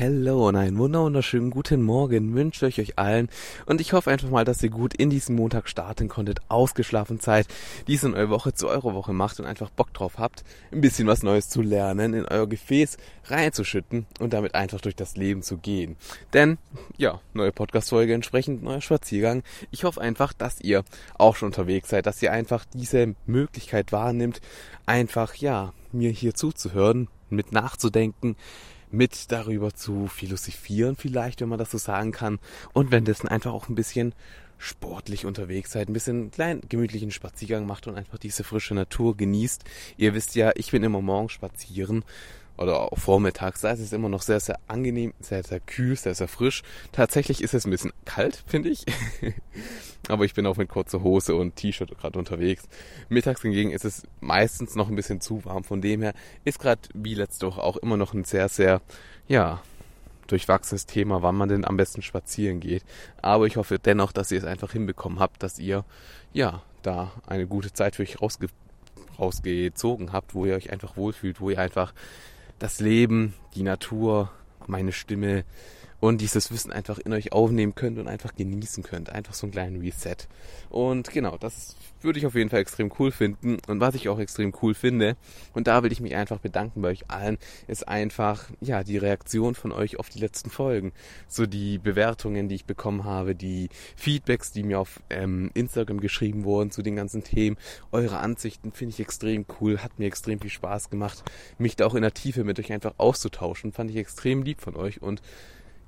Hello und einen wunderschönen guten Morgen wünsche ich euch allen und ich hoffe einfach mal, dass ihr gut in diesen Montag starten konntet, ausgeschlafen seid, dies in eure Woche zu eurer Woche macht und einfach Bock drauf habt, ein bisschen was Neues zu lernen, in euer Gefäß reinzuschütten und damit einfach durch das Leben zu gehen. Denn, ja, neue Podcast-Folge entsprechend, neuer Spaziergang. Ich hoffe einfach, dass ihr auch schon unterwegs seid, dass ihr einfach diese Möglichkeit wahrnimmt, einfach, ja, mir hier zuzuhören, mit nachzudenken, mit darüber zu philosophieren vielleicht, wenn man das so sagen kann. Und währenddessen einfach auch ein bisschen sportlich unterwegs seid, ein bisschen kleinen gemütlichen Spaziergang macht und einfach diese frische Natur genießt. Ihr wisst ja, ich bin immer morgens spazieren oder auch vormittags, da ist es immer noch sehr, sehr angenehm, sehr, sehr kühl, sehr, sehr frisch. Tatsächlich ist es ein bisschen kalt, finde ich. Aber ich bin auch mit kurzer Hose und T-Shirt gerade unterwegs. Mittags hingegen ist es meistens noch ein bisschen zu warm. Von dem her ist gerade wie letzte Woche auch immer noch ein sehr, sehr, ja, durchwachsenes Thema, wann man denn am besten spazieren geht. Aber ich hoffe dennoch, dass ihr es einfach hinbekommen habt, dass ihr, ja, da eine gute Zeit für euch rausge rausgezogen habt, wo ihr euch einfach wohlfühlt, wo ihr einfach das Leben, die Natur, meine Stimme und dieses Wissen einfach in euch aufnehmen könnt und einfach genießen könnt. Einfach so einen kleinen Reset. Und genau, das würde ich auf jeden Fall extrem cool finden. Und was ich auch extrem cool finde, und da will ich mich einfach bedanken bei euch allen, ist einfach, ja, die Reaktion von euch auf die letzten Folgen. So die Bewertungen, die ich bekommen habe, die Feedbacks, die mir auf ähm, Instagram geschrieben wurden zu den ganzen Themen. Eure Ansichten finde ich extrem cool, hat mir extrem viel Spaß gemacht, mich da auch in der Tiefe mit euch einfach auszutauschen. Fand ich extrem lieb von euch und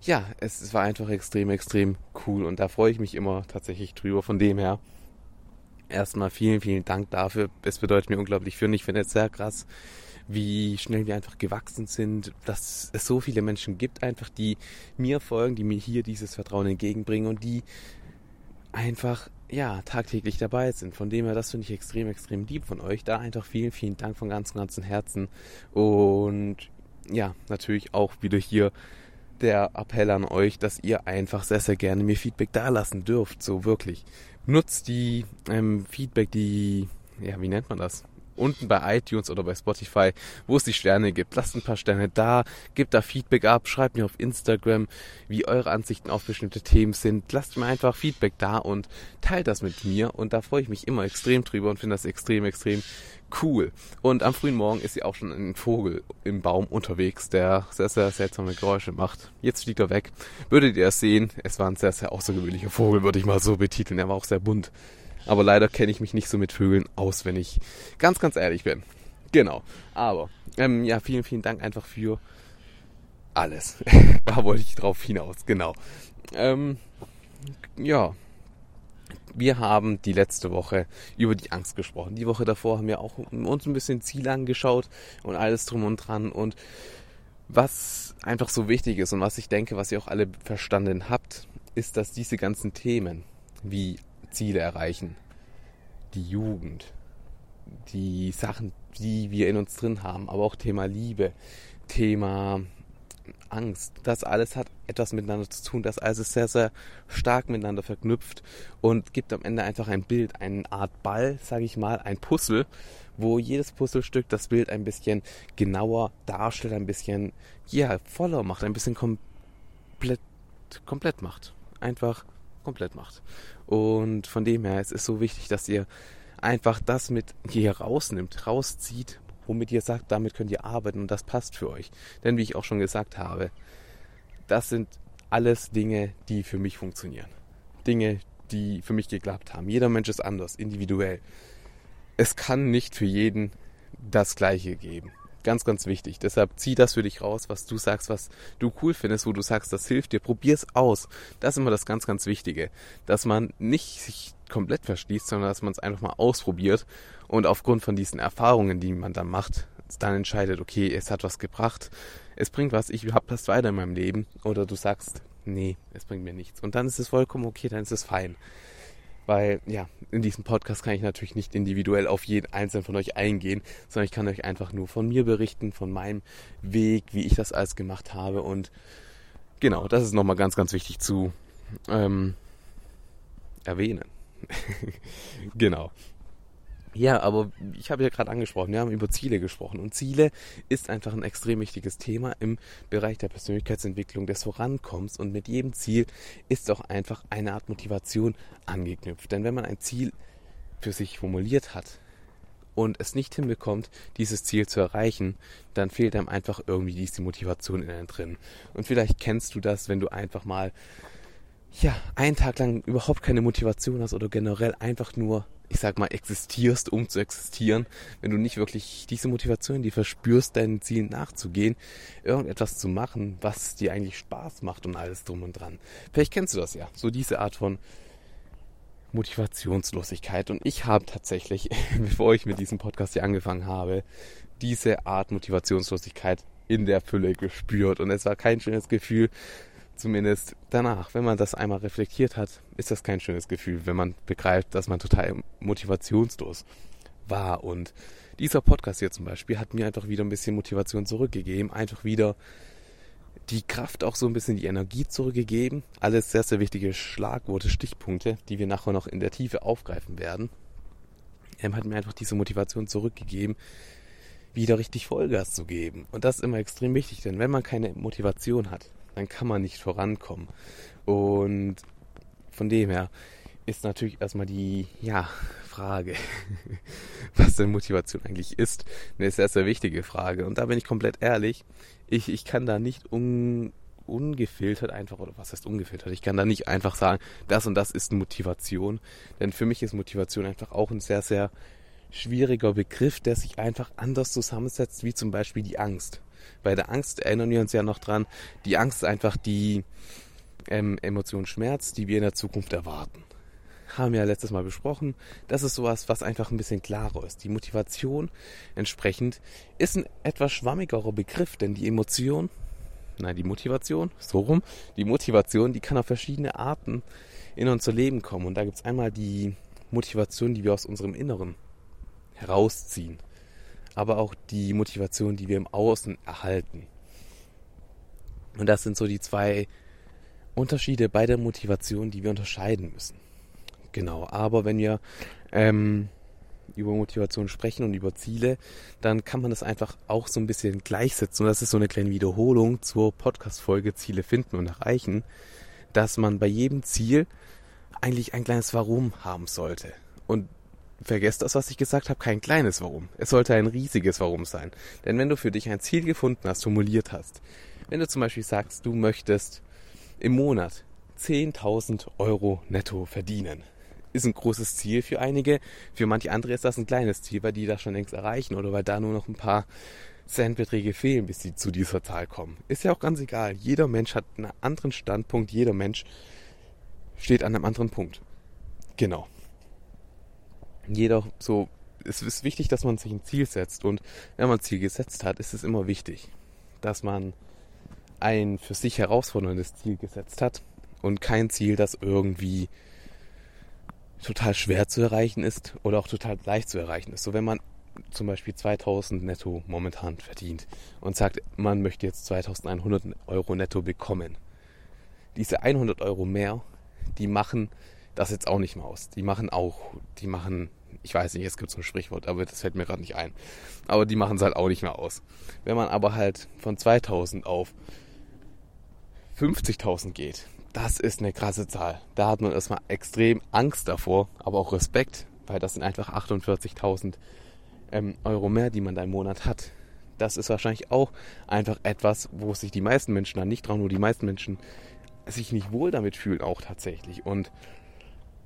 ja, es, es war einfach extrem, extrem cool und da freue ich mich immer tatsächlich drüber. Von dem her erstmal vielen, vielen Dank dafür. Es bedeutet mir unglaublich viel und ich finde es sehr krass, wie schnell wir einfach gewachsen sind, dass es so viele Menschen gibt, einfach die mir folgen, die mir hier dieses Vertrauen entgegenbringen und die einfach ja tagtäglich dabei sind. Von dem her, das finde ich extrem, extrem lieb von euch. Da einfach vielen, vielen Dank von ganzem, ganzem Herzen und ja, natürlich auch wieder hier der Appell an euch, dass ihr einfach sehr, sehr gerne mir Feedback dalassen dürft. So wirklich. Nutzt die ähm, Feedback, die, ja, wie nennt man das? Unten bei iTunes oder bei Spotify, wo es die Sterne gibt. Lasst ein paar Sterne da, gebt da Feedback ab, schreibt mir auf Instagram, wie eure Ansichten auf bestimmte Themen sind. Lasst mir einfach Feedback da und teilt das mit mir und da freue ich mich immer extrem drüber und finde das extrem, extrem cool. Und am frühen Morgen ist ja auch schon ein Vogel im Baum unterwegs, der sehr, sehr seltsame Geräusche macht. Jetzt fliegt er weg. Würdet ihr es sehen, es war ein sehr, sehr außergewöhnlicher Vogel, würde ich mal so betiteln. Er war auch sehr bunt. Aber leider kenne ich mich nicht so mit Vögeln aus, wenn ich ganz, ganz ehrlich bin. Genau. Aber, ähm, ja, vielen, vielen Dank einfach für alles. da wollte ich drauf hinaus, genau. Ähm, ja, wir haben die letzte Woche über die Angst gesprochen. Die Woche davor haben wir auch uns ein bisschen Ziele angeschaut und alles drum und dran. Und was einfach so wichtig ist und was ich denke, was ihr auch alle verstanden habt, ist, dass diese ganzen Themen wie Ziele erreichen, die Jugend, die Sachen, die wir in uns drin haben, aber auch Thema Liebe, Thema Angst. Das alles hat etwas miteinander zu tun. Das alles ist sehr, sehr stark miteinander verknüpft und gibt am Ende einfach ein Bild, eine Art Ball, sage ich mal, ein Puzzle, wo jedes Puzzlestück das Bild ein bisschen genauer darstellt, ein bisschen, ja, voller macht, ein bisschen komplett, komplett macht. Einfach komplett macht. Und von dem her, es ist so wichtig, dass ihr einfach das mit hier rausnimmt, rauszieht womit ihr sagt, damit könnt ihr arbeiten und das passt für euch. Denn wie ich auch schon gesagt habe, das sind alles Dinge, die für mich funktionieren. Dinge, die für mich geklappt haben. Jeder Mensch ist anders, individuell. Es kann nicht für jeden das Gleiche geben. Ganz, ganz wichtig. Deshalb zieh das für dich raus, was du sagst, was du cool findest, wo du sagst, das hilft dir. Probier's aus. Das ist immer das ganz, ganz Wichtige. Dass man nicht sich komplett verschließt, sondern dass man es einfach mal ausprobiert und aufgrund von diesen Erfahrungen, die man dann macht, dann entscheidet, okay, es hat was gebracht, es bringt was, ich hab das weiter in meinem Leben oder du sagst, nee, es bringt mir nichts. Und dann ist es vollkommen okay, dann ist es fein. Weil, ja, in diesem Podcast kann ich natürlich nicht individuell auf jeden einzelnen von euch eingehen, sondern ich kann euch einfach nur von mir berichten, von meinem Weg, wie ich das alles gemacht habe. Und genau, das ist nochmal ganz, ganz wichtig zu ähm, erwähnen. genau. Ja, aber ich habe ja gerade angesprochen, wir haben über Ziele gesprochen und Ziele ist einfach ein extrem wichtiges Thema im Bereich der Persönlichkeitsentwicklung des Vorankommens und mit jedem Ziel ist auch einfach eine Art Motivation angeknüpft. Denn wenn man ein Ziel für sich formuliert hat und es nicht hinbekommt, dieses Ziel zu erreichen, dann fehlt einem einfach irgendwie diese Motivation innen drin. Und vielleicht kennst du das, wenn du einfach mal ja, einen Tag lang überhaupt keine Motivation hast oder generell einfach nur ich sag mal, existierst, um zu existieren, wenn du nicht wirklich diese Motivation, die verspürst, deinen Zielen nachzugehen, irgendetwas zu machen, was dir eigentlich Spaß macht und alles drum und dran. Vielleicht kennst du das ja, so diese Art von Motivationslosigkeit. Und ich habe tatsächlich, bevor ich mit diesem Podcast hier angefangen habe, diese Art Motivationslosigkeit in der Fülle gespürt. Und es war kein schönes Gefühl, zumindest danach, wenn man das einmal reflektiert hat, ist das kein schönes Gefühl, wenn man begreift, dass man total motivationslos war. Und dieser Podcast hier zum Beispiel hat mir einfach wieder ein bisschen Motivation zurückgegeben, einfach wieder die Kraft, auch so ein bisschen die Energie zurückgegeben. Alles sehr, sehr wichtige Schlagworte, Stichpunkte, die wir nachher noch in der Tiefe aufgreifen werden. Er hat mir einfach diese Motivation zurückgegeben, wieder richtig Vollgas zu geben. Und das ist immer extrem wichtig, denn wenn man keine Motivation hat, dann kann man nicht vorankommen. Und von dem her ist natürlich erstmal die ja, Frage, was denn Motivation eigentlich ist, eine sehr, sehr wichtige Frage. Und da bin ich komplett ehrlich, ich, ich kann da nicht un, ungefiltert einfach, oder was heißt ungefiltert, ich kann da nicht einfach sagen, das und das ist Motivation. Denn für mich ist Motivation einfach auch ein sehr, sehr schwieriger Begriff, der sich einfach anders zusammensetzt, wie zum Beispiel die Angst. Bei der Angst erinnern wir uns ja noch dran, die Angst ist einfach die ähm, Emotion Schmerz, die wir in der Zukunft erwarten. Haben wir ja letztes Mal besprochen. Das ist sowas, was einfach ein bisschen klarer ist. Die Motivation entsprechend ist ein etwas schwammigerer Begriff, denn die Emotion, nein, die Motivation, so rum, die Motivation, die kann auf verschiedene Arten in unser Leben kommen. Und da gibt es einmal die Motivation, die wir aus unserem Inneren herausziehen aber auch die Motivation, die wir im Außen erhalten. Und das sind so die zwei Unterschiede bei der Motivation, die wir unterscheiden müssen. Genau, aber wenn wir ähm, über Motivation sprechen und über Ziele, dann kann man das einfach auch so ein bisschen gleichsetzen. Und das ist so eine kleine Wiederholung zur Podcast-Folge Ziele finden und erreichen, dass man bei jedem Ziel eigentlich ein kleines Warum haben sollte. Und vergesst das, was ich gesagt habe, kein kleines Warum. Es sollte ein riesiges Warum sein. Denn wenn du für dich ein Ziel gefunden hast, formuliert hast, wenn du zum Beispiel sagst, du möchtest im Monat 10.000 Euro netto verdienen, ist ein großes Ziel für einige. Für manche andere ist das ein kleines Ziel, weil die das schon längst erreichen oder weil da nur noch ein paar Centbeträge fehlen, bis sie zu dieser Zahl kommen. Ist ja auch ganz egal. Jeder Mensch hat einen anderen Standpunkt. Jeder Mensch steht an einem anderen Punkt. Genau jeder so, es ist wichtig, dass man sich ein Ziel setzt. Und wenn man ein Ziel gesetzt hat, ist es immer wichtig, dass man ein für sich herausforderndes Ziel gesetzt hat und kein Ziel, das irgendwie total schwer zu erreichen ist oder auch total leicht zu erreichen ist. So wenn man zum Beispiel 2000 netto momentan verdient und sagt, man möchte jetzt 2100 Euro netto bekommen. Diese 100 Euro mehr, die machen das jetzt auch nicht mehr aus. Die machen auch, die machen, ich weiß nicht, es gibt so ein Sprichwort, aber das fällt mir gerade nicht ein. Aber die machen es halt auch nicht mehr aus. Wenn man aber halt von 2000 auf 50.000 geht, das ist eine krasse Zahl. Da hat man erstmal extrem Angst davor, aber auch Respekt, weil das sind einfach 48.000 ähm, Euro mehr, die man da im Monat hat. Das ist wahrscheinlich auch einfach etwas, wo sich die meisten Menschen dann nicht trauen, wo die meisten Menschen sich nicht wohl damit fühlen, auch tatsächlich. Und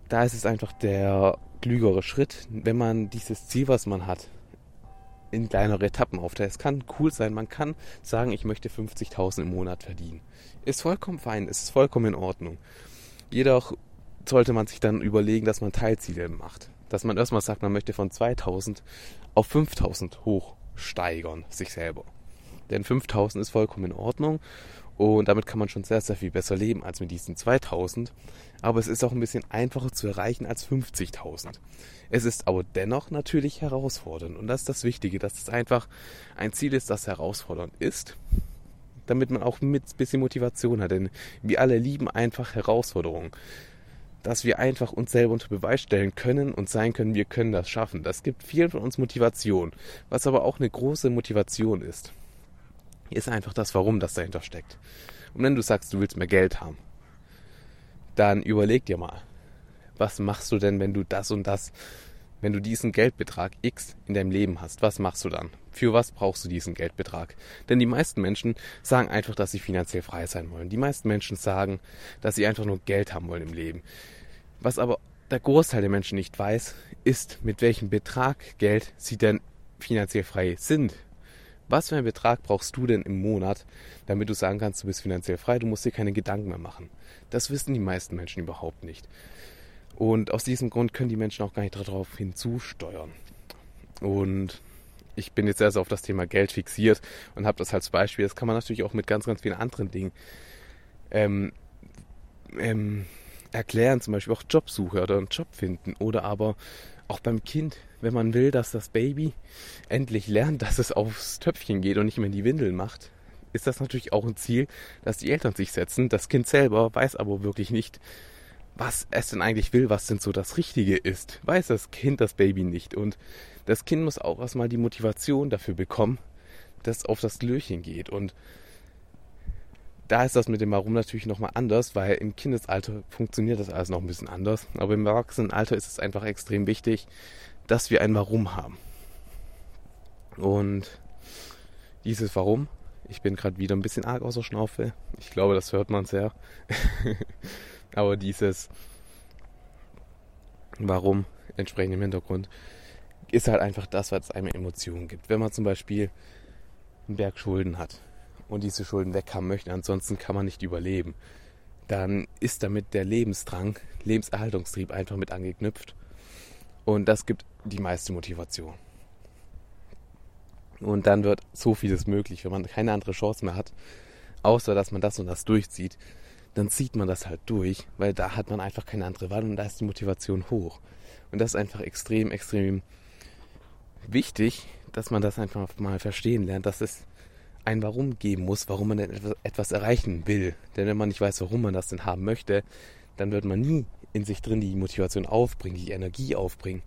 da ist es einfach der klügere Schritt, wenn man dieses Ziel, was man hat, in kleinere Etappen aufteilt. Es kann cool sein, man kann sagen, ich möchte 50.000 im Monat verdienen. Ist vollkommen fein, ist vollkommen in Ordnung. Jedoch sollte man sich dann überlegen, dass man Teilziele macht. Dass man erstmal sagt, man möchte von 2000 auf 5000 hochsteigern, sich selber. Denn 5000 ist vollkommen in Ordnung Und damit kann man schon sehr, sehr viel besser leben als mit diesen 2000. Aber es ist auch ein bisschen einfacher zu erreichen als 50.000. Es ist aber dennoch natürlich herausfordernd. Und das ist das Wichtige, dass es einfach ein Ziel ist, das herausfordernd ist. Damit man auch mit ein bisschen Motivation hat. Denn wir alle lieben einfach Herausforderungen. Dass wir einfach uns selber unter Beweis stellen können und sein können, wir können das schaffen. Das gibt vielen von uns Motivation. Was aber auch eine große Motivation ist ist einfach das Warum, das dahinter steckt. Und wenn du sagst, du willst mehr Geld haben, dann überleg dir mal, was machst du denn, wenn du das und das, wenn du diesen Geldbetrag X in deinem Leben hast, was machst du dann? Für was brauchst du diesen Geldbetrag? Denn die meisten Menschen sagen einfach, dass sie finanziell frei sein wollen. Die meisten Menschen sagen, dass sie einfach nur Geld haben wollen im Leben. Was aber der Großteil der Menschen nicht weiß, ist, mit welchem Betrag Geld sie denn finanziell frei sind. Was für einen Betrag brauchst du denn im Monat, damit du sagen kannst, du bist finanziell frei, du musst dir keine Gedanken mehr machen? Das wissen die meisten Menschen überhaupt nicht. Und aus diesem Grund können die Menschen auch gar nicht darauf hinzusteuern. Und ich bin jetzt erst auf das Thema Geld fixiert und habe das als Beispiel. Das kann man natürlich auch mit ganz, ganz vielen anderen Dingen ähm, ähm, erklären, zum Beispiel auch Jobsuche oder einen Job finden oder aber auch beim Kind, wenn man will, dass das Baby endlich lernt, dass es aufs Töpfchen geht und nicht mehr in die Windeln macht, ist das natürlich auch ein Ziel, dass die Eltern sich setzen. Das Kind selber weiß aber wirklich nicht, was es denn eigentlich will, was denn so das Richtige ist. Weiß das Kind, das Baby nicht. Und das Kind muss auch erstmal die Motivation dafür bekommen, dass es auf das Glöchen geht. Und da ist das mit dem Warum natürlich nochmal anders, weil im Kindesalter funktioniert das alles noch ein bisschen anders. Aber im Erwachsenenalter ist es einfach extrem wichtig, dass wir ein Warum haben. Und dieses Warum, ich bin gerade wieder ein bisschen arg außer Schnaufe. Ich glaube, das hört man sehr. Aber dieses Warum entsprechend im Hintergrund ist halt einfach das, was einem Emotionen gibt. Wenn man zum Beispiel einen Berg Schulden hat und diese Schulden weghaben möchte, ansonsten kann man nicht überleben, dann ist damit der Lebensdrang, Lebenserhaltungstrieb einfach mit angeknüpft. Und das gibt die meiste Motivation. Und dann wird so vieles möglich, wenn man keine andere Chance mehr hat, außer dass man das und das durchzieht, dann zieht man das halt durch, weil da hat man einfach keine andere Wahl und da ist die Motivation hoch. Und das ist einfach extrem, extrem wichtig, dass man das einfach mal verstehen lernt, dass es ein Warum geben muss, warum man denn etwas erreichen will. Denn wenn man nicht weiß, warum man das denn haben möchte, dann wird man nie in sich drin die Motivation aufbringen, die Energie aufbringen,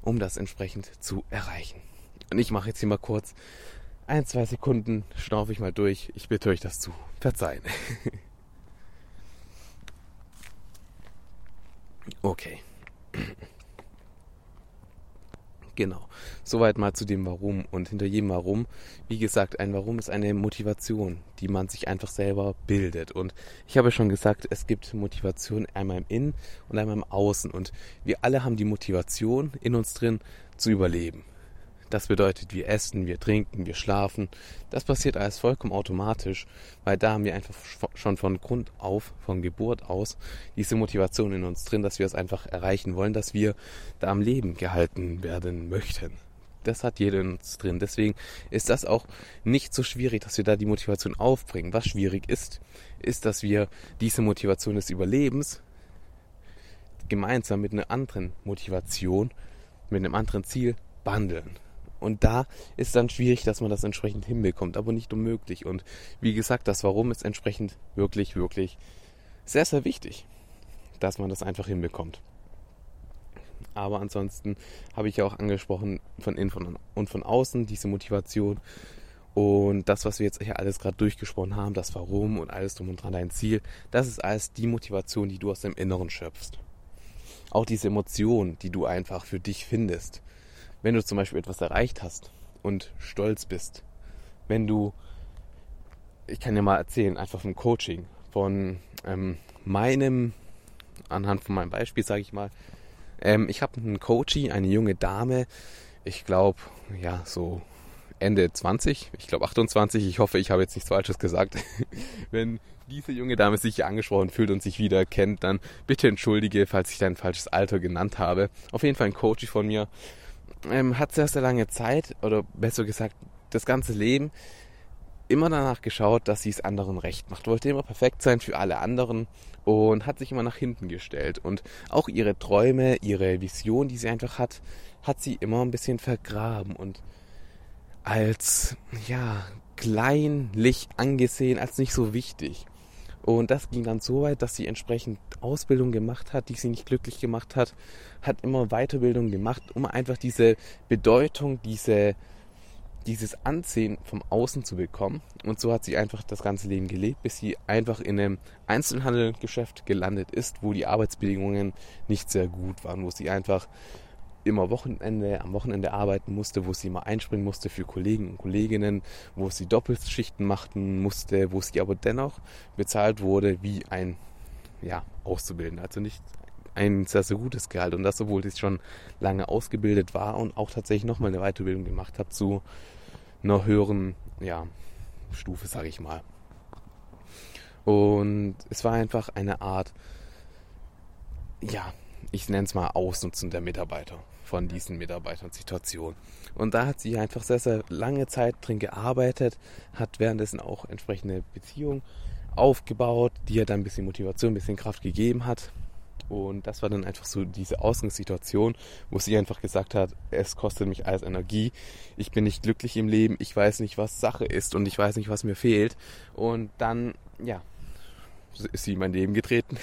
um das entsprechend zu erreichen. Und ich mache jetzt hier mal kurz ein, zwei Sekunden, schnaufe ich mal durch. Ich bitte euch das zu verzeihen. okay. Genau. Soweit mal zu dem Warum. Und hinter jedem Warum, wie gesagt, ein Warum ist eine Motivation, die man sich einfach selber bildet. Und ich habe schon gesagt, es gibt Motivation einmal im Innen und einmal im Außen. Und wir alle haben die Motivation in uns drin zu überleben. Das bedeutet, wir essen, wir trinken, wir schlafen. Das passiert alles vollkommen automatisch, weil da haben wir einfach schon von Grund auf, von Geburt aus, diese Motivation in uns drin, dass wir es einfach erreichen wollen, dass wir da am Leben gehalten werden möchten. Das hat jeder in uns drin. Deswegen ist das auch nicht so schwierig, dass wir da die Motivation aufbringen. Was schwierig ist, ist, dass wir diese Motivation des Überlebens gemeinsam mit einer anderen Motivation, mit einem anderen Ziel bandeln. Und da ist dann schwierig, dass man das entsprechend hinbekommt, aber nicht unmöglich. Und wie gesagt, das Warum ist entsprechend wirklich, wirklich sehr, sehr wichtig, dass man das einfach hinbekommt. Aber ansonsten habe ich ja auch angesprochen von innen und von außen diese Motivation. Und das, was wir jetzt hier alles gerade durchgesprochen haben, das Warum und alles drum und dran, dein Ziel, das ist alles die Motivation, die du aus dem Inneren schöpfst. Auch diese Emotion, die du einfach für dich findest wenn du zum Beispiel etwas erreicht hast und stolz bist, wenn du, ich kann dir mal erzählen, einfach vom Coaching, von ähm, meinem, anhand von meinem Beispiel sage ich mal, ähm, ich habe einen Coachie, eine junge Dame, ich glaube, ja, so Ende 20, ich glaube 28, ich hoffe, ich habe jetzt nichts Falsches gesagt. Wenn diese junge Dame sich angesprochen fühlt und sich wieder kennt, dann bitte entschuldige, falls ich dein falsches Alter genannt habe. Auf jeden Fall ein Coachie von mir, ähm, hat sehr, sehr lange Zeit, oder besser gesagt, das ganze Leben immer danach geschaut, dass sie es anderen recht macht, wollte immer perfekt sein für alle anderen und hat sich immer nach hinten gestellt. Und auch ihre Träume, ihre Vision, die sie einfach hat, hat sie immer ein bisschen vergraben und als, ja, kleinlich angesehen, als nicht so wichtig. Und das ging dann so weit, dass sie entsprechend Ausbildung gemacht hat, die sie nicht glücklich gemacht hat, hat immer Weiterbildung gemacht, um einfach diese Bedeutung, diese dieses Ansehen vom Außen zu bekommen. Und so hat sie einfach das ganze Leben gelebt, bis sie einfach in einem Einzelhandelgeschäft gelandet ist, wo die Arbeitsbedingungen nicht sehr gut waren, wo sie einfach immer Wochenende, am Wochenende arbeiten musste, wo sie immer einspringen musste für Kollegen und Kolleginnen, wo sie Doppelschichten machen musste, wo sie aber dennoch bezahlt wurde wie ein ja, Auszubildender. Also nicht ein sehr, sehr gutes Gehalt. Und das, obwohl ich schon lange ausgebildet war und auch tatsächlich nochmal eine Weiterbildung gemacht habe zu einer höheren ja, Stufe, sage ich mal. Und es war einfach eine Art, ja, ich nenne es mal Ausnutzen der Mitarbeiter von diesen Mitarbeitern-Situationen. Und da hat sie einfach sehr, sehr lange Zeit drin gearbeitet, hat währenddessen auch entsprechende Beziehungen aufgebaut, die ihr dann ein bisschen Motivation, ein bisschen Kraft gegeben hat. Und das war dann einfach so diese Ausgangssituation, wo sie einfach gesagt hat, es kostet mich alles Energie, ich bin nicht glücklich im Leben, ich weiß nicht, was Sache ist und ich weiß nicht, was mir fehlt. Und dann, ja, ist sie in mein Leben getreten.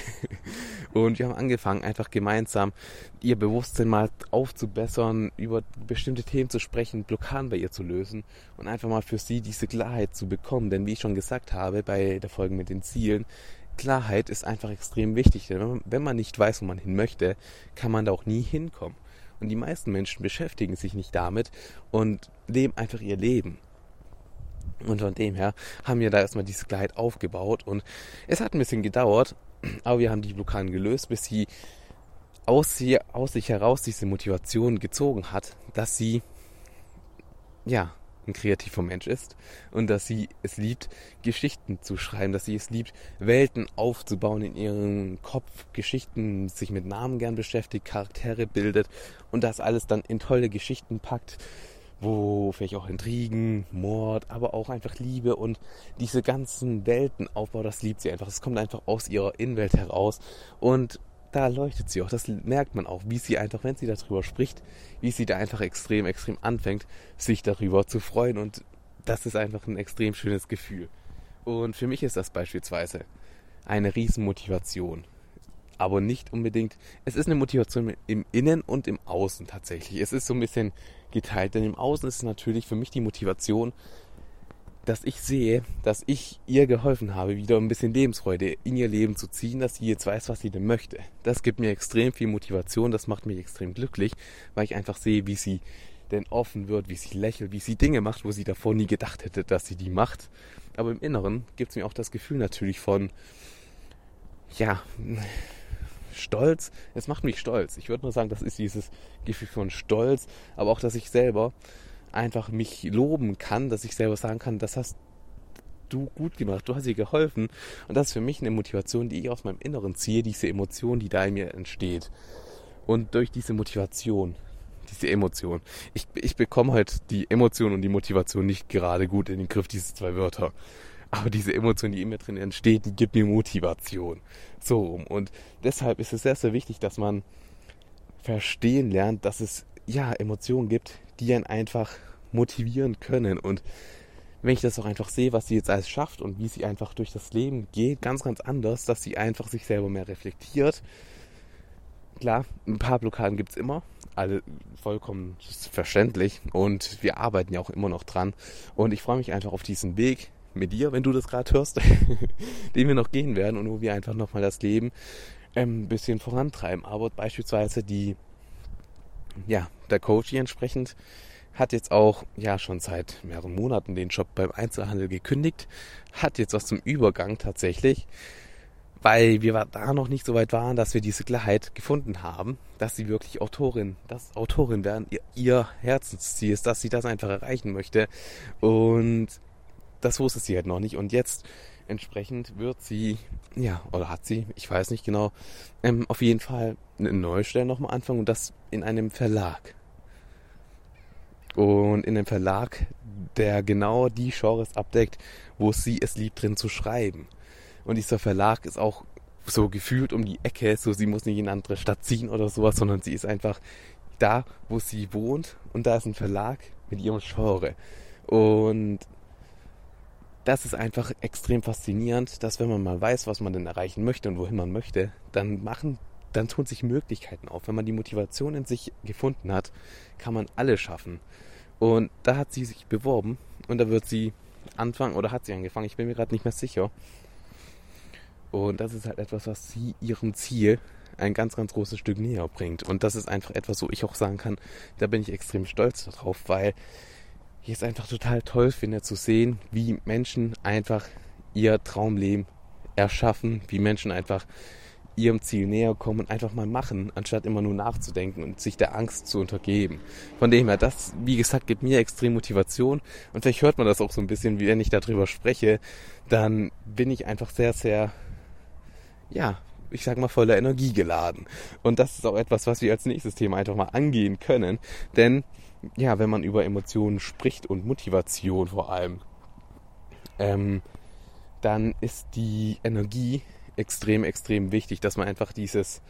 Und wir haben angefangen, einfach gemeinsam ihr Bewusstsein mal aufzubessern, über bestimmte Themen zu sprechen, Blockaden bei ihr zu lösen und einfach mal für sie diese Klarheit zu bekommen. Denn wie ich schon gesagt habe bei der Folge mit den Zielen, Klarheit ist einfach extrem wichtig. Denn wenn man nicht weiß, wo man hin möchte, kann man da auch nie hinkommen. Und die meisten Menschen beschäftigen sich nicht damit und leben einfach ihr Leben. Und von dem her haben wir da erstmal diese Klarheit aufgebaut. Und es hat ein bisschen gedauert, aber wir haben die Blockaden gelöst, bis sie aus, sie, aus sich heraus diese Motivation gezogen hat, dass sie ja ein kreativer Mensch ist und dass sie es liebt, Geschichten zu schreiben, dass sie es liebt, Welten aufzubauen in ihrem Kopf, Geschichten, sich mit Namen gern beschäftigt, Charaktere bildet und das alles dann in tolle Geschichten packt, wo vielleicht auch Intrigen, Mord, aber auch einfach Liebe und diese ganzen Welten aufbaut, das liebt sie einfach. Es kommt einfach aus ihrer Innenwelt heraus und da leuchtet sie auch. Das merkt man auch, wie sie einfach, wenn sie darüber spricht, wie sie da einfach extrem, extrem anfängt, sich darüber zu freuen. Und das ist einfach ein extrem schönes Gefühl. Und für mich ist das beispielsweise eine Riesenmotivation. Aber nicht unbedingt, es ist eine Motivation im Innen und im Außen tatsächlich. Es ist so ein bisschen geteilt, denn im Außen ist natürlich für mich die Motivation, dass ich sehe, dass ich ihr geholfen habe, wieder ein bisschen Lebensfreude in ihr Leben zu ziehen, dass sie jetzt weiß, was sie denn möchte. Das gibt mir extrem viel Motivation, das macht mich extrem glücklich, weil ich einfach sehe, wie sie denn offen wird, wie sie lächelt, wie sie Dinge macht, wo sie davor nie gedacht hätte, dass sie die macht. Aber im Inneren gibt es mir auch das Gefühl natürlich von, ja, Stolz. Es macht mich stolz. Ich würde nur sagen, das ist dieses Gefühl von Stolz, aber auch, dass ich selber einfach mich loben kann, dass ich selber sagen kann, das hast du gut gemacht, du hast ihr geholfen. Und das ist für mich eine Motivation, die ich aus meinem Inneren ziehe, diese Emotion, die da in mir entsteht. Und durch diese Motivation, diese Emotion, ich, ich bekomme halt die Emotion und die Motivation nicht gerade gut in den Griff, diese zwei Wörter. Aber diese Emotion, die in mir drin entsteht, die gibt mir Motivation. So rum. Und deshalb ist es sehr, sehr wichtig, dass man verstehen lernt, dass es ja Emotionen gibt, die einen einfach motivieren können. Und wenn ich das auch einfach sehe, was sie jetzt alles schafft und wie sie einfach durch das Leben geht, ganz, ganz anders, dass sie einfach sich selber mehr reflektiert. Klar, ein paar Blockaden gibt es immer, alle vollkommen verständlich und wir arbeiten ja auch immer noch dran. Und ich freue mich einfach auf diesen Weg mit dir, wenn du das gerade hörst, den wir noch gehen werden und wo wir einfach nochmal das Leben ähm, ein bisschen vorantreiben. Aber beispielsweise die ja, der Coach hier entsprechend hat jetzt auch ja schon seit mehreren Monaten den Job beim Einzelhandel gekündigt, hat jetzt was zum Übergang tatsächlich, weil wir da noch nicht so weit waren, dass wir diese Klarheit gefunden haben, dass sie wirklich Autorin, das Autorin werden, ihr, ihr Herzensziel ist, dass sie das einfach erreichen möchte und das wusste sie halt noch nicht und jetzt entsprechend wird sie, ja, oder hat sie, ich weiß nicht genau, ähm, auf jeden Fall eine neue Stelle nochmal anfangen und das in einem Verlag. und in einem Verlag, der genau die Genres abdeckt, wo sie es liebt drin zu schreiben. Und dieser Verlag ist auch so gefühlt um die Ecke, so sie muss nicht in eine andere Stadt ziehen oder sowas, sondern sie ist einfach da, wo sie wohnt und da ist ein Verlag mit ihrem Genre. Und das ist einfach extrem faszinierend, dass wenn man mal weiß, was man denn erreichen möchte und wohin man möchte, dann machen, dann tun sich Möglichkeiten auf. Wenn man die Motivation in sich gefunden hat, kann man alles schaffen. Und da hat sie sich beworben und da wird sie anfangen oder hat sie angefangen, ich bin mir gerade nicht mehr sicher. Und das ist halt etwas, was sie ihrem Ziel ein ganz, ganz großes Stück näher bringt. Und das ist einfach etwas, wo ich auch sagen kann, da bin ich extrem stolz darauf, weil ich es einfach total toll finde zu sehen, wie Menschen einfach ihr Traumleben erschaffen, wie Menschen einfach ihrem Ziel näher kommen und einfach mal machen, anstatt immer nur nachzudenken und sich der Angst zu untergeben. Von dem her, das, wie gesagt, gibt mir extrem Motivation und vielleicht hört man das auch so ein bisschen, wie wenn ich darüber spreche, dann bin ich einfach sehr, sehr, ja, ich sag mal, voller Energie geladen. Und das ist auch etwas, was wir als nächstes Thema einfach mal angehen können. Denn, ja, wenn man über Emotionen spricht und Motivation vor allem, ähm, dann ist die Energie extrem, extrem wichtig, dass man einfach dieses,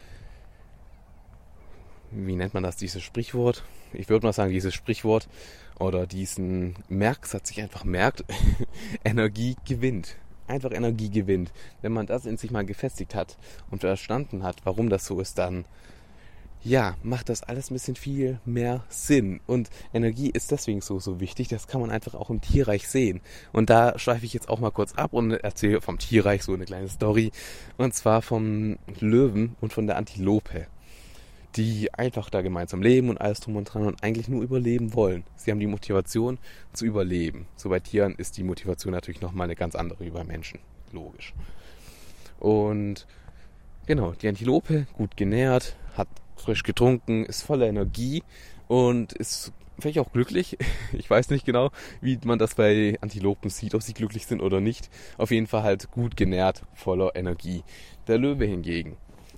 wie nennt man das, dieses Sprichwort? Ich würde mal sagen, dieses Sprichwort oder diesen Merksatz sich einfach merkt, Energie gewinnt einfach Energie gewinnt. Wenn man das in sich mal gefestigt hat und verstanden hat, warum das so ist, dann ja, macht das alles ein bisschen viel mehr Sinn. Und Energie ist deswegen so, so wichtig. Das kann man einfach auch im Tierreich sehen. Und da schweife ich jetzt auch mal kurz ab und erzähle vom Tierreich so eine kleine Story. Und zwar vom Löwen und von der Antilope die einfach da gemeinsam leben und alles drum und dran und eigentlich nur überleben wollen. Sie haben die Motivation zu überleben. So bei Tieren ist die Motivation natürlich nochmal eine ganz andere wie bei Menschen. Logisch. Und genau, die Antilope, gut genährt, frisch getrunken, ist voller Energie und ist vielleicht auch glücklich. Ich weiß nicht genau, wie man das bei Antilopen sieht, ob sie glücklich sind oder nicht. Auf jeden Fall halt gut genährt, voller Energie. Der Löwe hingegen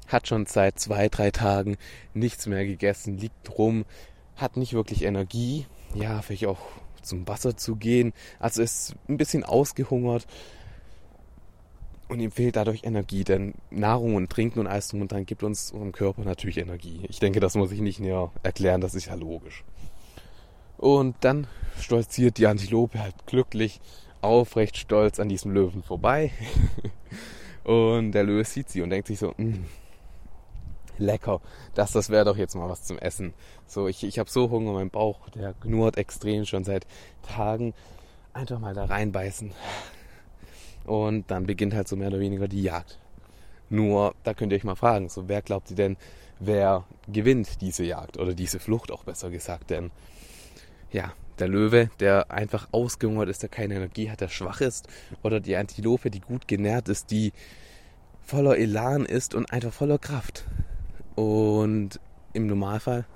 hat schon seit zwei, drei Tagen nichts mehr gegessen, liegt rum, hat nicht wirklich Energie. Ja, vielleicht auch zum Wasser zu gehen. Also ist ein bisschen ausgehungert. Und ihm fehlt dadurch Energie, denn Nahrung und Trinken und alles drum und dran gibt uns unserem Körper natürlich Energie. Ich denke, das muss ich nicht näher erklären, das ist ja logisch. Und dann stolziert die Antilope halt glücklich, aufrecht stolz an diesem Löwen vorbei. und der Löwe sieht sie und denkt sich so, mm, lecker. Das, das wäre doch jetzt mal was zum Essen. So, ich, ich habe so Hunger, mein Bauch, der knurrt extrem schon seit Tagen. Einfach mal da reinbeißen. Und dann beginnt halt so mehr oder weniger die Jagd. Nur, da könnt ihr euch mal fragen, so wer glaubt ihr denn, wer gewinnt diese Jagd oder diese Flucht auch besser gesagt? Denn ja, der Löwe, der einfach ausgehungert ist, der keine Energie hat, der schwach ist, oder die Antilope, die gut genährt ist, die voller Elan ist und einfach voller Kraft. Und im Normalfall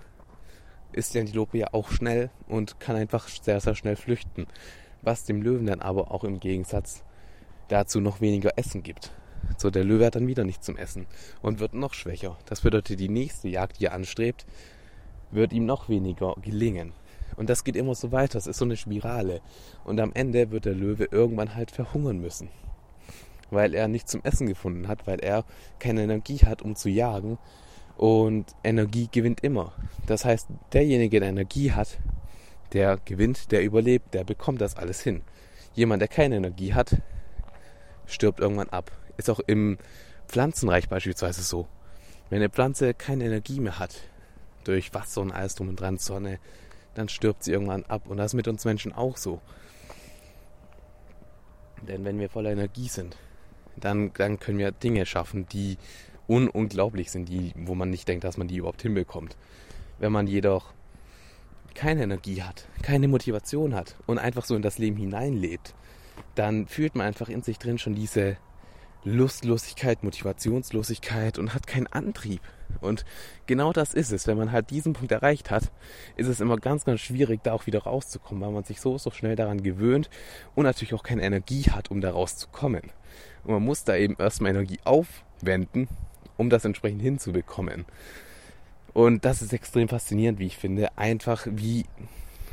ist die Antilope ja auch schnell und kann einfach sehr, sehr schnell flüchten. Was dem Löwen dann aber auch im Gegensatz dazu noch weniger Essen gibt. So, der Löwe hat dann wieder nichts zum Essen und wird noch schwächer. Das bedeutet, die nächste Jagd, die er anstrebt, wird ihm noch weniger gelingen. Und das geht immer so weiter. Es ist so eine Spirale. Und am Ende wird der Löwe irgendwann halt verhungern müssen. Weil er nichts zum Essen gefunden hat, weil er keine Energie hat, um zu jagen und Energie gewinnt immer. Das heißt, derjenige, der Energie hat, der gewinnt, der überlebt, der bekommt das alles hin. Jemand, der keine Energie hat, stirbt irgendwann ab. Ist auch im Pflanzenreich beispielsweise so. Wenn eine Pflanze keine Energie mehr hat, durch Wasser und alles drum und dran, Sonne, dann stirbt sie irgendwann ab. Und das ist mit uns Menschen auch so. Denn wenn wir voller Energie sind, dann, dann können wir Dinge schaffen, die ununglaublich sind, die, wo man nicht denkt, dass man die überhaupt hinbekommt. Wenn man jedoch keine Energie hat, keine Motivation hat und einfach so in das Leben hineinlebt, dann fühlt man einfach in sich drin schon diese Lustlosigkeit, Motivationslosigkeit und hat keinen Antrieb. Und genau das ist es. Wenn man halt diesen Punkt erreicht hat, ist es immer ganz, ganz schwierig, da auch wieder rauszukommen, weil man sich so, so schnell daran gewöhnt und natürlich auch keine Energie hat, um da rauszukommen. Und man muss da eben erstmal Energie aufwenden, um das entsprechend hinzubekommen. Und das ist extrem faszinierend, wie ich finde. Einfach wie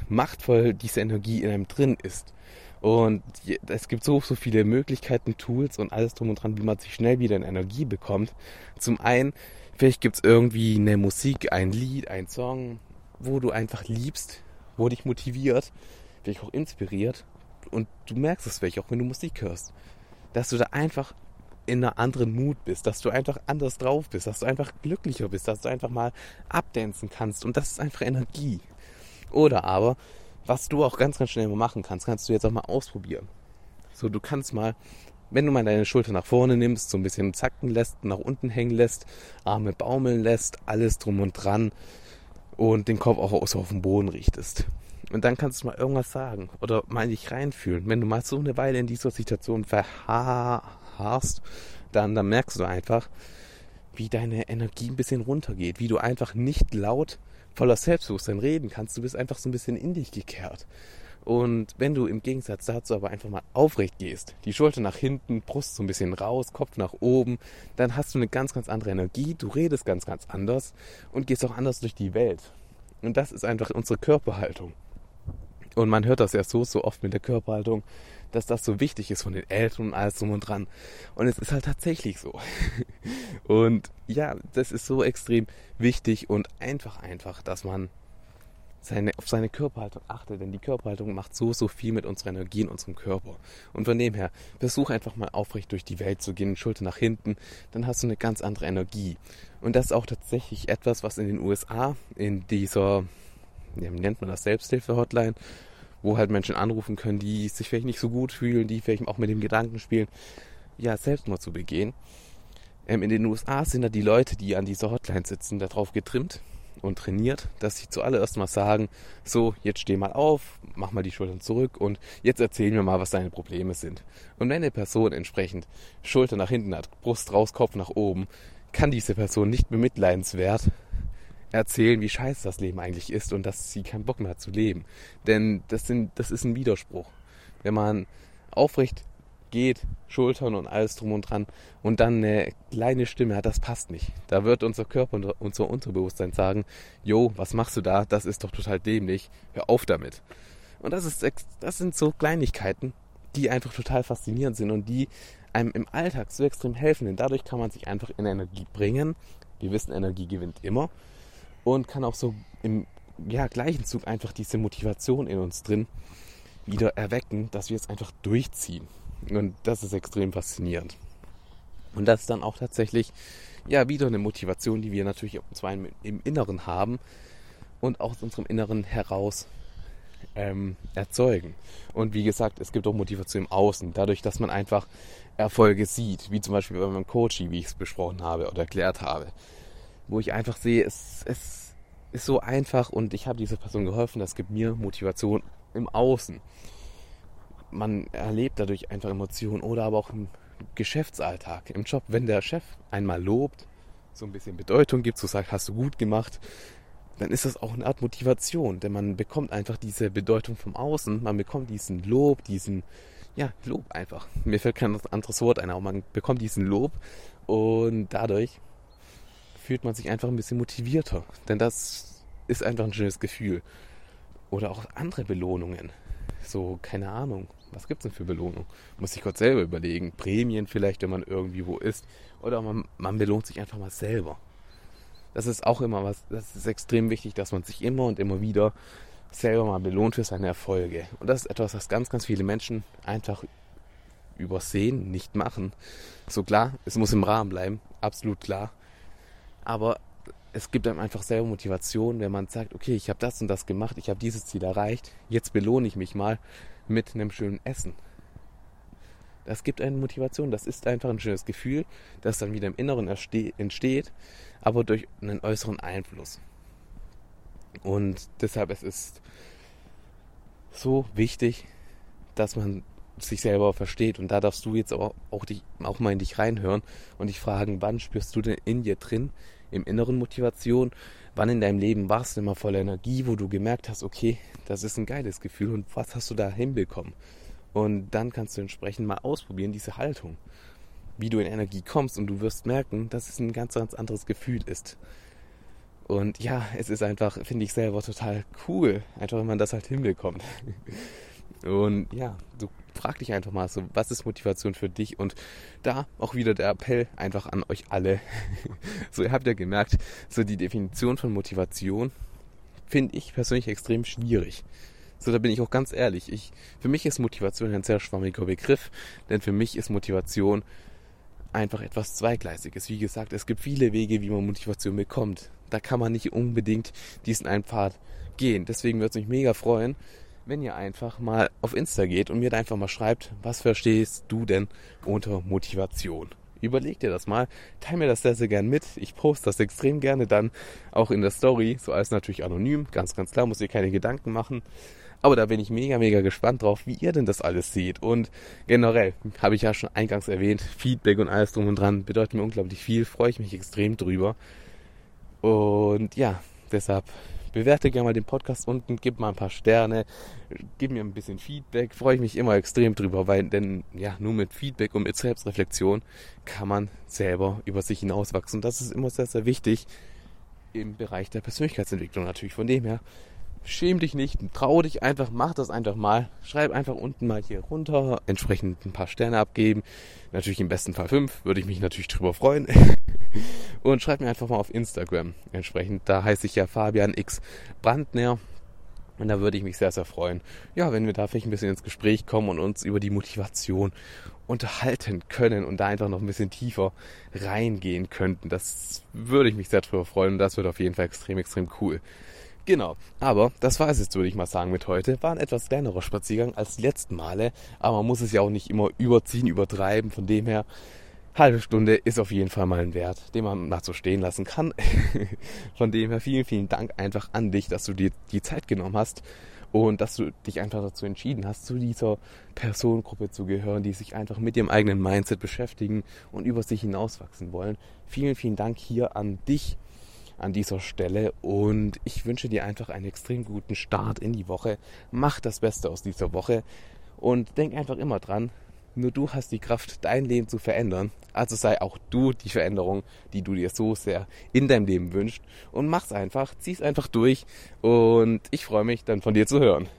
machtvoll diese Energie in einem drin ist. Und es gibt so, so viele Möglichkeiten, Tools und alles drum und dran, wie man sich schnell wieder in Energie bekommt. Zum einen, vielleicht gibt es irgendwie eine Musik, ein Lied, ein Song, wo du einfach liebst, wo dich motiviert, vielleicht auch inspiriert. Und du merkst es vielleicht auch, wenn du Musik hörst. Dass du da einfach in einer anderen Mut bist, dass du einfach anders drauf bist, dass du einfach glücklicher bist, dass du einfach mal abdancen kannst. Und das ist einfach Energie. Oder aber, was du auch ganz, ganz schnell mal machen kannst, kannst du jetzt auch mal ausprobieren. So, du kannst mal, wenn du mal deine Schulter nach vorne nimmst, so ein bisschen zacken lässt, nach unten hängen lässt, Arme baumeln lässt, alles drum und dran und den Kopf auch so auf den Boden richtest. Und dann kannst du mal irgendwas sagen oder mal dich reinfühlen. Wenn du mal so eine Weile in dieser Situation verharrst, dann, dann merkst du einfach, wie deine Energie ein bisschen runtergeht, wie du einfach nicht laut voller Selbstbewusstsein reden kannst. Du bist einfach so ein bisschen in dich gekehrt. Und wenn du im Gegensatz dazu aber einfach mal aufrecht gehst, die Schulter nach hinten, Brust so ein bisschen raus, Kopf nach oben, dann hast du eine ganz, ganz andere Energie, du redest ganz, ganz anders und gehst auch anders durch die Welt. Und das ist einfach unsere Körperhaltung. Und man hört das ja so, so oft mit der Körperhaltung, dass das so wichtig ist von den Eltern und alles drum und dran. Und es ist halt tatsächlich so. Und ja, das ist so extrem wichtig und einfach einfach, dass man seine, auf seine Körperhaltung achtet, denn die Körperhaltung macht so, so viel mit unserer Energie in unserem Körper. Und von dem her, versuch einfach mal aufrecht durch die Welt zu gehen, Schulter nach hinten, dann hast du eine ganz andere Energie. Und das ist auch tatsächlich etwas, was in den USA, in dieser, wie nennt man das, Selbsthilfe-Hotline, wo halt Menschen anrufen können, die sich vielleicht nicht so gut fühlen, die vielleicht auch mit dem Gedanken spielen, ja, Selbstmord zu begehen. Ähm, in den USA sind da die Leute, die an dieser Hotline sitzen, darauf getrimmt und trainiert, dass sie zuallererst mal sagen, so, jetzt steh mal auf, mach mal die Schultern zurück und jetzt erzähl mir mal, was deine Probleme sind. Und wenn eine Person entsprechend Schulter nach hinten hat, Brust raus, Kopf nach oben, kann diese Person nicht bemitleidenswert erzählen, wie scheiße das Leben eigentlich ist und dass sie keinen Bock mehr hat zu leben. Denn das, sind, das ist ein Widerspruch. Wenn man aufrecht geht, Schultern und alles drum und dran und dann eine kleine Stimme hat, das passt nicht. Da wird unser Körper und unser Unterbewusstsein sagen, Jo, was machst du da? Das ist doch total dämlich. Hör auf damit. Und das ist, das sind so Kleinigkeiten, die einfach total faszinierend sind und die einem im Alltag so extrem helfen, denn dadurch kann man sich einfach in Energie bringen. Wir wissen, Energie gewinnt immer und kann auch so im ja, gleichen Zug einfach diese Motivation in uns drin wieder erwecken, dass wir es einfach durchziehen. Und das ist extrem faszinierend. Und das ist dann auch tatsächlich ja wieder eine Motivation, die wir natürlich zwar im, Inneren haben und aus unserem Inneren heraus ähm, erzeugen. Und wie gesagt, es gibt auch Motivation im Außen, dadurch, dass man einfach Erfolge sieht, wie zum Beispiel bei meinem Coaching, wie ich es besprochen habe oder erklärt habe, wo ich einfach sehe, es, es ist so einfach und ich habe dieser Person geholfen, das gibt mir Motivation im Außen. Man erlebt dadurch einfach Emotionen oder aber auch im Geschäftsalltag, im Job, wenn der Chef einmal lobt, so ein bisschen Bedeutung gibt, so sagt, hast du gut gemacht, dann ist das auch eine Art Motivation, denn man bekommt einfach diese Bedeutung vom Außen, man bekommt diesen Lob, diesen, ja, Lob einfach. Mir fällt kein anderes Wort ein, aber man bekommt diesen Lob und dadurch fühlt man sich einfach ein bisschen motivierter, denn das ist einfach ein schönes Gefühl. Oder auch andere Belohnungen. So, keine Ahnung. Was gibt es denn für Belohnung? Muss sich Gott selber überlegen. Prämien vielleicht, wenn man irgendwie wo ist. Oder man, man belohnt sich einfach mal selber. Das ist auch immer was, das ist extrem wichtig, dass man sich immer und immer wieder selber mal belohnt für seine Erfolge. Und das ist etwas, was ganz, ganz viele Menschen einfach übersehen, nicht machen. So klar, es muss im Rahmen bleiben, absolut klar. Aber es gibt einem einfach selber Motivation, wenn man sagt, okay, ich habe das und das gemacht, ich habe dieses Ziel erreicht, jetzt belohne ich mich mal mit einem schönen Essen. Das gibt eine Motivation, das ist einfach ein schönes Gefühl, das dann wieder im Inneren entsteht, aber durch einen äußeren Einfluss. Und deshalb es ist so wichtig, dass man sich selber versteht. Und da darfst du jetzt auch, auch, dich, auch mal in dich reinhören und dich fragen, wann spürst du denn in dir drin, im Inneren Motivation, wann in deinem Leben warst du immer voller Energie, wo du gemerkt hast, okay, das ist ein geiles Gefühl und was hast du da hinbekommen? Und dann kannst du entsprechend mal ausprobieren, diese Haltung, wie du in Energie kommst und du wirst merken, dass es ein ganz, ganz anderes Gefühl ist. Und ja, es ist einfach, finde ich selber total cool, einfach wenn man das halt hinbekommt. Und ja, so frag dich einfach mal so, was ist Motivation für dich? Und da auch wieder der Appell einfach an euch alle. so, ihr habt ja gemerkt, so die Definition von Motivation finde ich persönlich extrem schwierig. So, da bin ich auch ganz ehrlich. Ich, für mich ist Motivation ein sehr schwammiger Begriff, denn für mich ist Motivation einfach etwas Zweigleisiges. Wie gesagt, es gibt viele Wege, wie man Motivation bekommt. Da kann man nicht unbedingt diesen einen Pfad gehen. Deswegen würde es mich mega freuen, wenn ihr einfach mal auf Insta geht und mir da einfach mal schreibt, was verstehst du denn unter Motivation? Überleg dir das mal, teile mir das sehr, sehr gern mit. Ich poste das extrem gerne dann auch in der Story, so alles natürlich anonym, ganz, ganz klar, muss ihr keine Gedanken machen. Aber da bin ich mega, mega gespannt drauf, wie ihr denn das alles seht. Und generell, habe ich ja schon eingangs erwähnt, Feedback und alles drum und dran bedeutet mir unglaublich viel, freue ich mich extrem drüber. Und ja, deshalb bewerte gerne mal den Podcast unten, gib mal ein paar Sterne, gib mir ein bisschen Feedback, freue ich mich immer extrem drüber, weil denn ja, nur mit Feedback und mit Selbstreflexion kann man selber über sich hinauswachsen. Das ist immer sehr, sehr wichtig im Bereich der Persönlichkeitsentwicklung natürlich. Von dem her, schäm dich nicht, trau dich einfach, mach das einfach mal. Schreib einfach unten mal hier runter, entsprechend ein paar Sterne abgeben. Natürlich im besten Fall fünf, würde ich mich natürlich drüber freuen. Und schreib mir einfach mal auf Instagram entsprechend. Da heiße ich ja Fabian X Brandner. Und da würde ich mich sehr, sehr freuen, ja, wenn wir da vielleicht ein bisschen ins Gespräch kommen und uns über die Motivation unterhalten können und da einfach noch ein bisschen tiefer reingehen könnten. Das würde ich mich sehr drüber freuen das wird auf jeden Fall extrem, extrem cool. Genau. Aber das war es jetzt, würde ich mal sagen, mit heute. War ein etwas kleinerer Spaziergang als die letzten Male. Aber man muss es ja auch nicht immer überziehen, übertreiben. Von dem her, halbe Stunde ist auf jeden Fall mal ein Wert, den man mal so stehen lassen kann. Von dem her, vielen, vielen Dank einfach an dich, dass du dir die Zeit genommen hast und dass du dich einfach dazu entschieden hast, zu dieser Personengruppe zu gehören, die sich einfach mit ihrem eigenen Mindset beschäftigen und über sich hinauswachsen wollen. Vielen, vielen Dank hier an dich an dieser Stelle und ich wünsche dir einfach einen extrem guten Start in die Woche. Mach das Beste aus dieser Woche und denk einfach immer dran, nur du hast die Kraft, dein Leben zu verändern. Also sei auch du die Veränderung, die du dir so sehr in deinem Leben wünschst und mach's einfach, zieh's einfach durch und ich freue mich dann von dir zu hören.